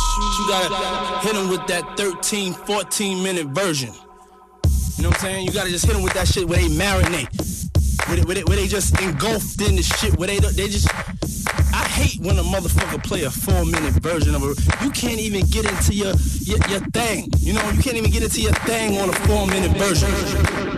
shit, you gotta hit them with that 13, 14 minute version. You know what I'm saying? You gotta just hit them with that shit where they marinate. Where they, where they, where they just engulfed in the shit, where they, they just I hate when a motherfucker play a four minute version of a. You can't even get into your, your your thing. You know, you can't even get into your thing on a four minute version.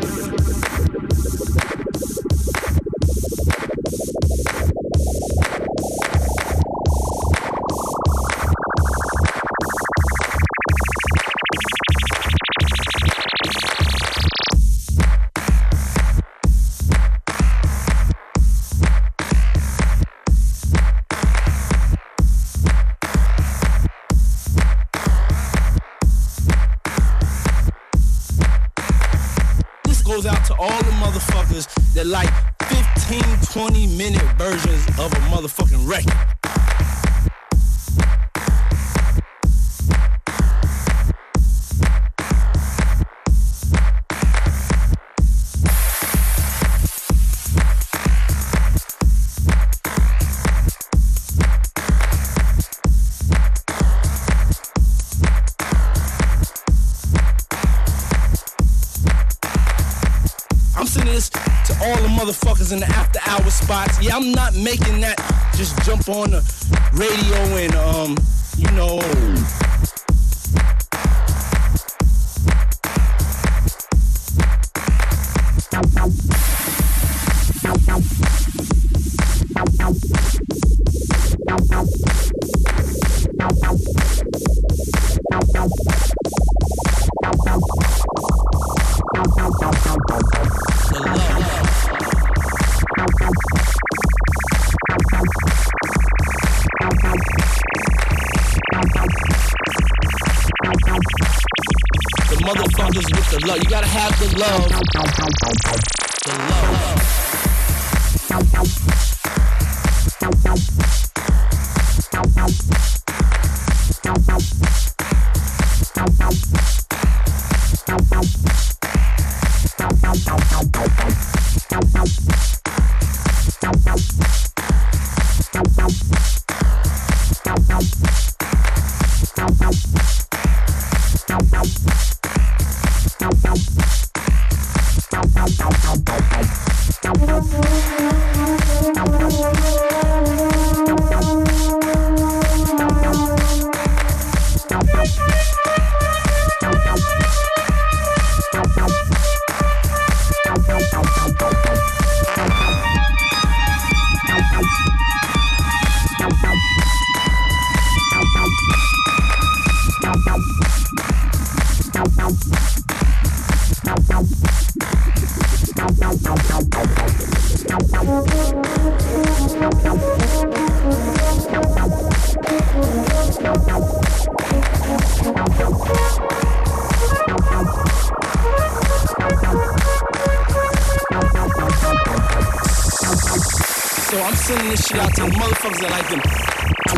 Sending this shit out to the motherfuckers that like them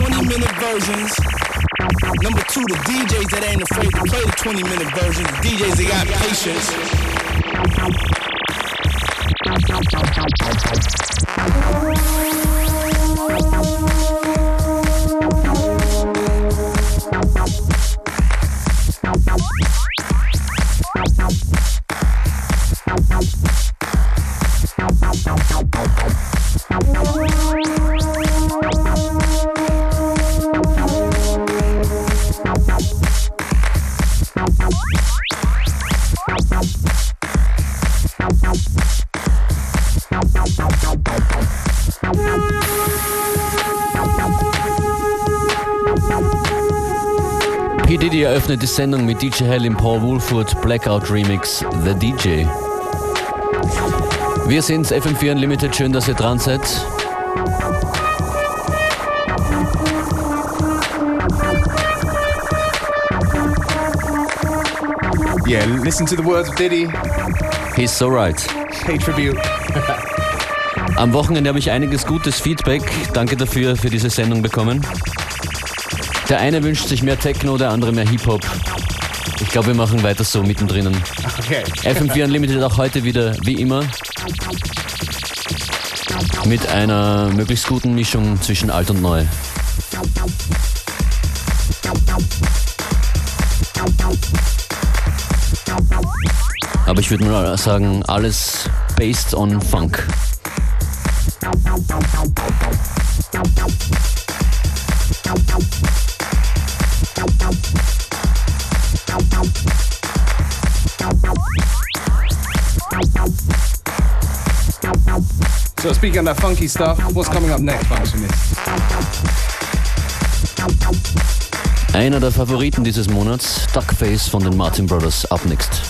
20 minute versions. Number two, the DJs that ain't afraid to play the 20 minute versions. The DJs that got patience. Eröffnet die Sendung mit DJ Hell im Paul Woolford Blackout Remix The DJ. Wir sind's, FM4 Unlimited, schön, dass ihr dran seid. Yeah, listen to the words of Diddy. He's so right. Hey, Tribute. Am Wochenende habe ich einiges gutes Feedback, danke dafür, für diese Sendung bekommen. Der eine wünscht sich mehr Techno, der andere mehr Hip-Hop. Ich glaube, wir machen weiter so mittendrin. Okay. FM4 Unlimited auch heute wieder, wie immer, mit einer möglichst guten Mischung zwischen alt und neu. Aber ich würde mal sagen, alles based on Funk. Speaking of that funky stuff, what's coming up next, fragst du mich? Einer der Favoriten dieses Monats, Duckface von den Martin Brothers, up next.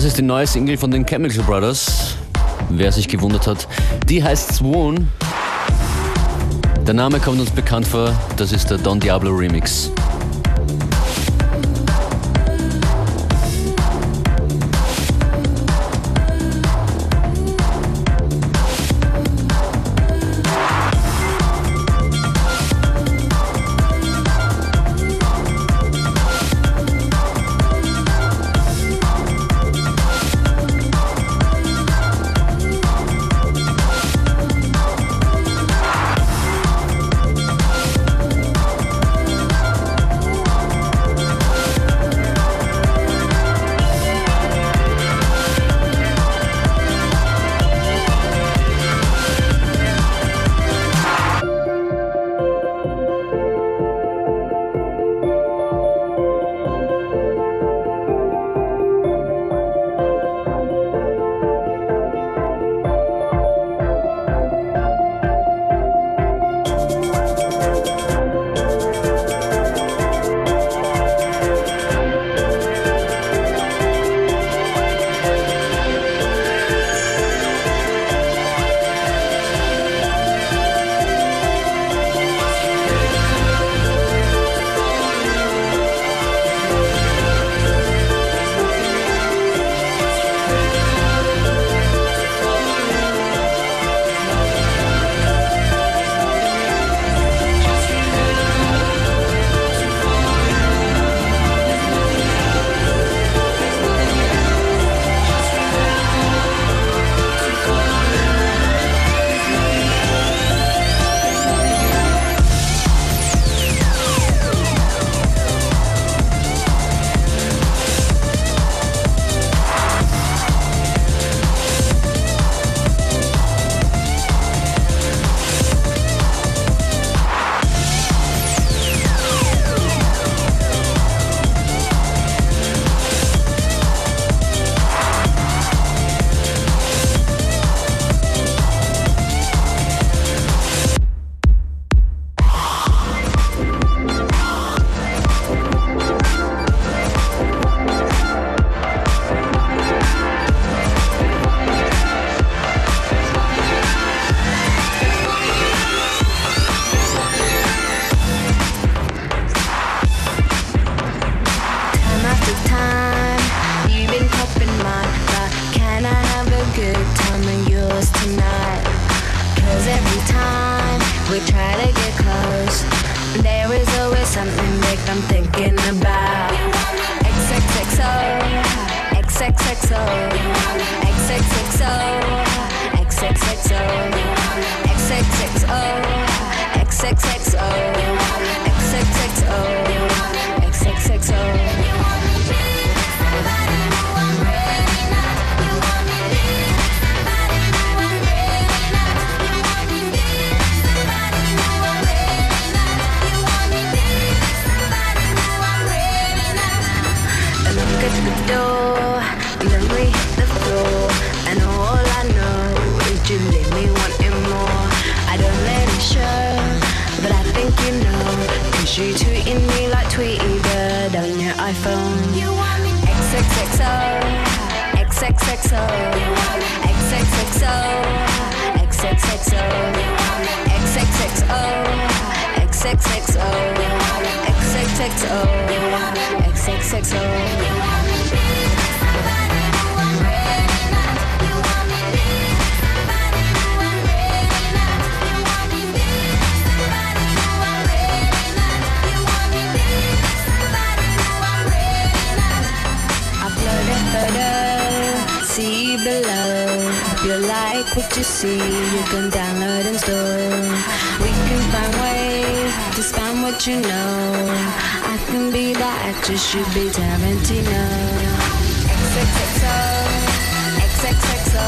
Das ist die neue Single von den Chemical Brothers. Wer sich gewundert hat, die heißt Swoon. Der Name kommt uns bekannt vor, das ist der Don Diablo Remix. What you see, you can download and store. We can find ways to spam what you know. I can be the actress, you be Tarantino. XXXO, XXXO,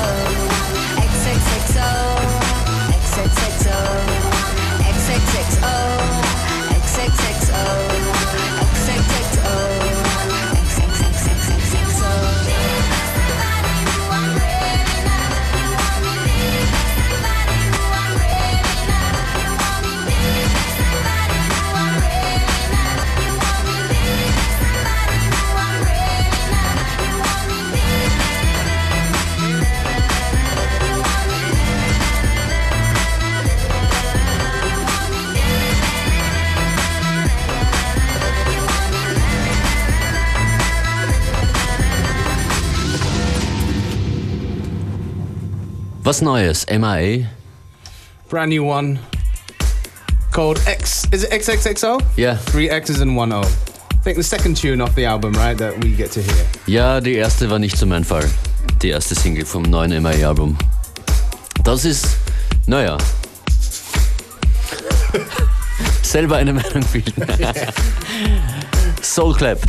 XXXO, XXXO, XXXO, XXXO. Was Neues? MIA? Brand new one called X. Is it XXXO? Ja. Three X's and one O. I think the second tune off the album, right, that we get to hear. Ja, die erste war nicht so mein Fall. Die erste Single vom neuen MIA-Album. Das ist, naja. Selber eine Meinung bilden. Soul Clap.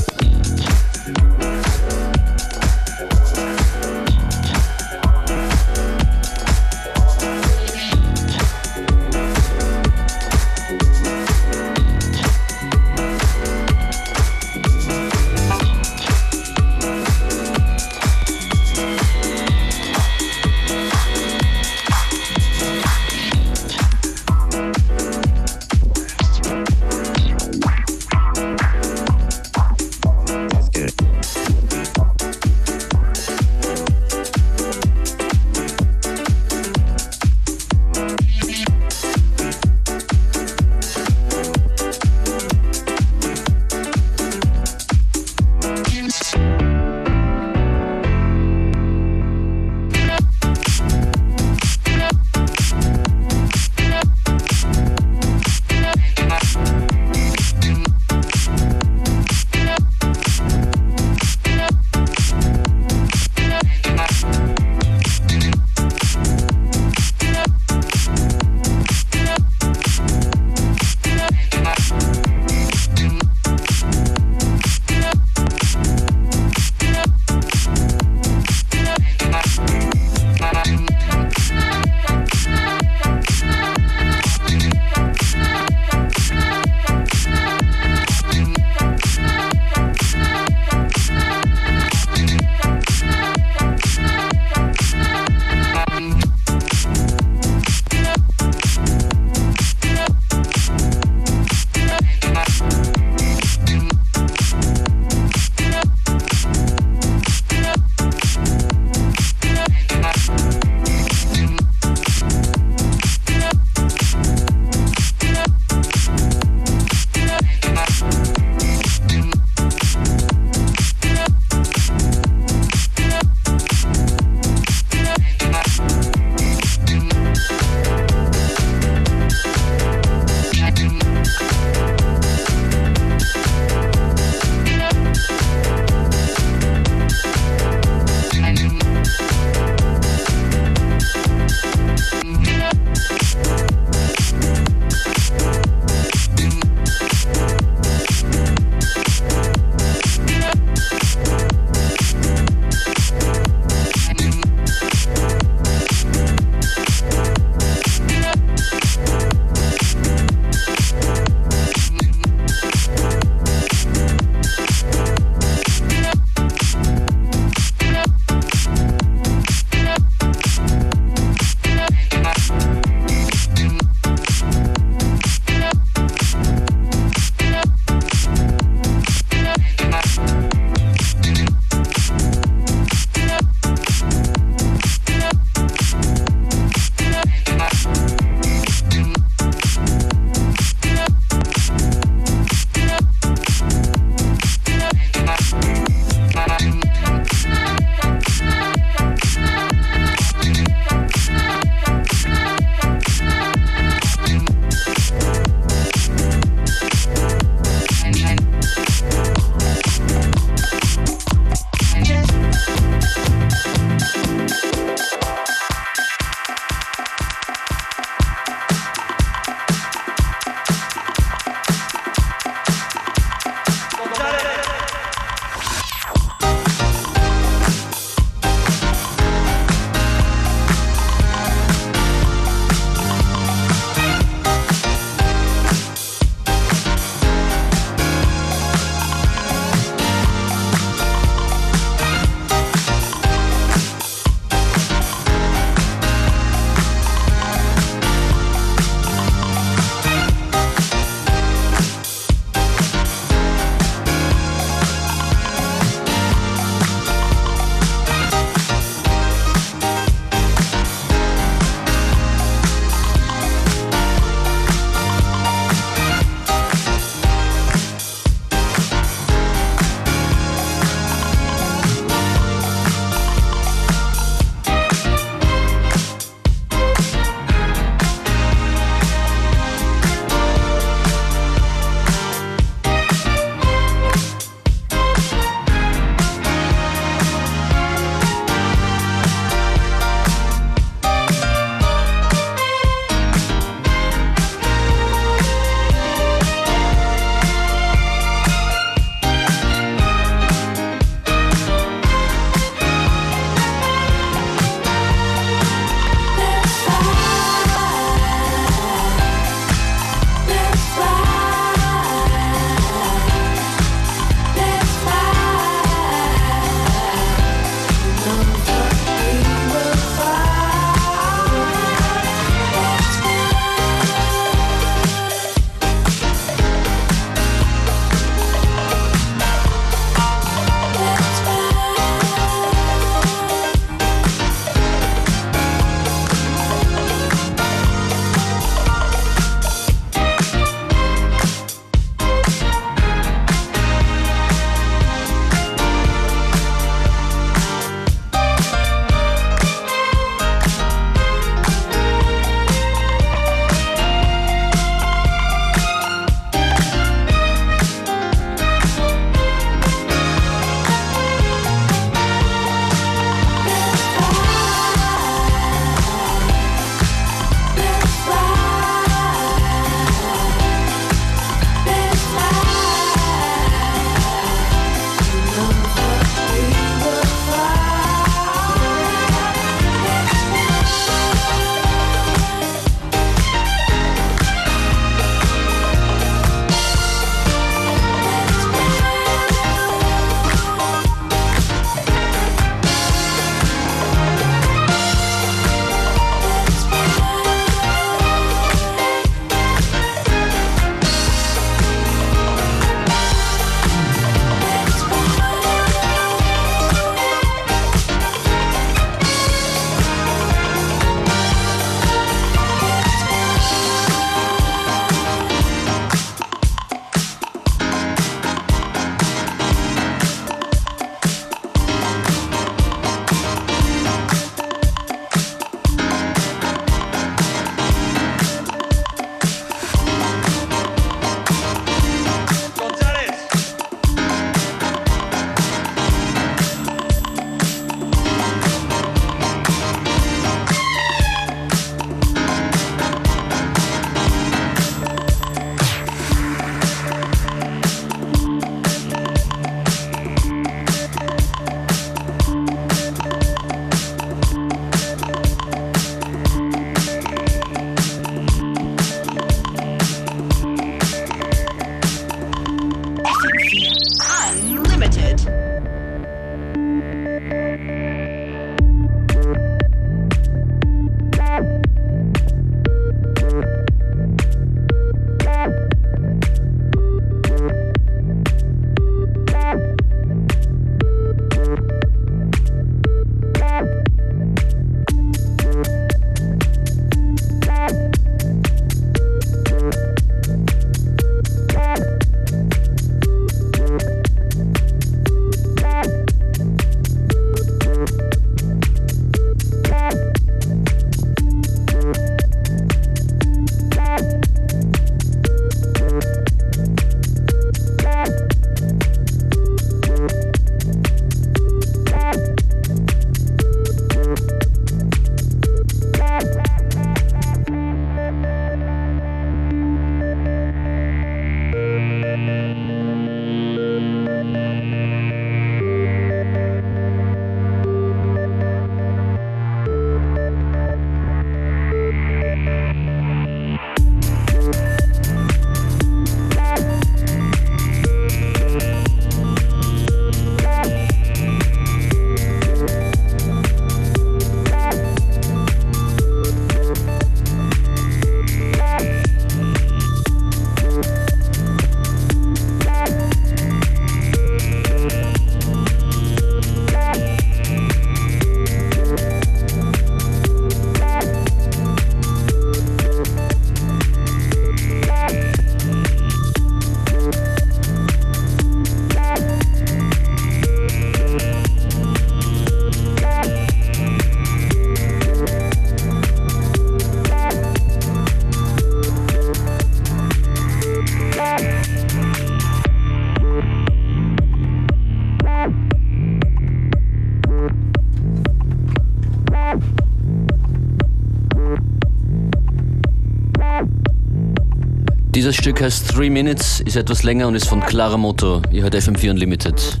Dieses Stück heißt Three Minutes, ist etwas länger und ist von Clara Moto. Ihr hört FM4 Unlimited.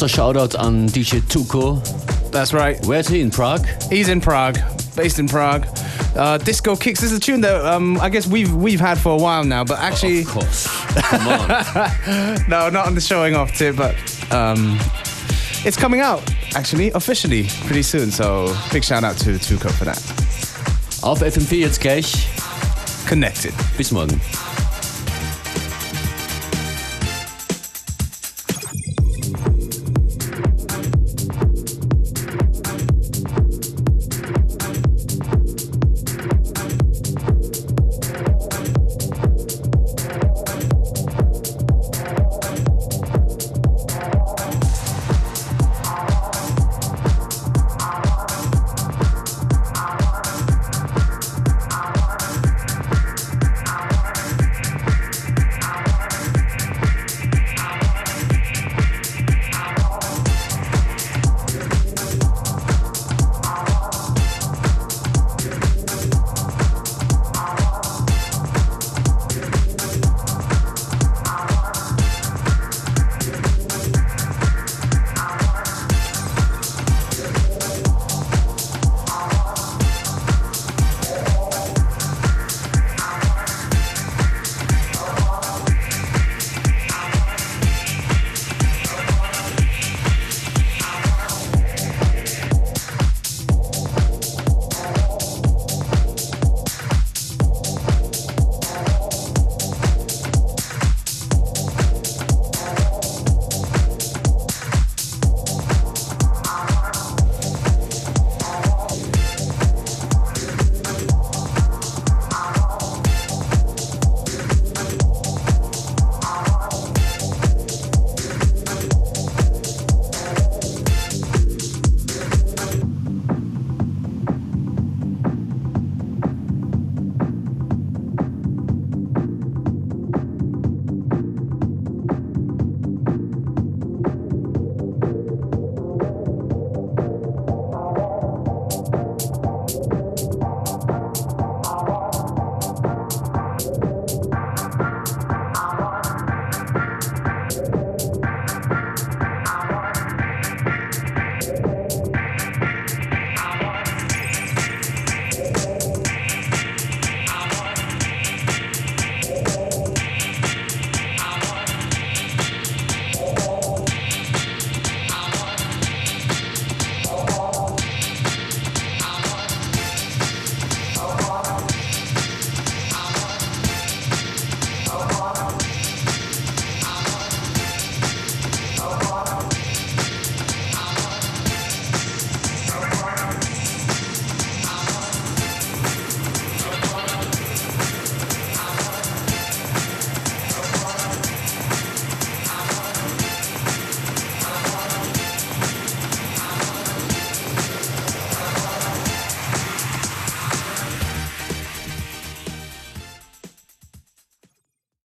Großer Shoutout an DJ Tuko. That's right. Where's he? In Prague? He's in Prague, based in Prague. Uh, Disco Kicks. This is a tune that um, I guess we've we've had for a while now, but actually, Of course. Come on. no, not on the showing off tip, but um, it's coming out actually officially pretty soon. So big shout out to Tuco for that. Auf FM4 jetzt gleich. Connected. Bis morgen.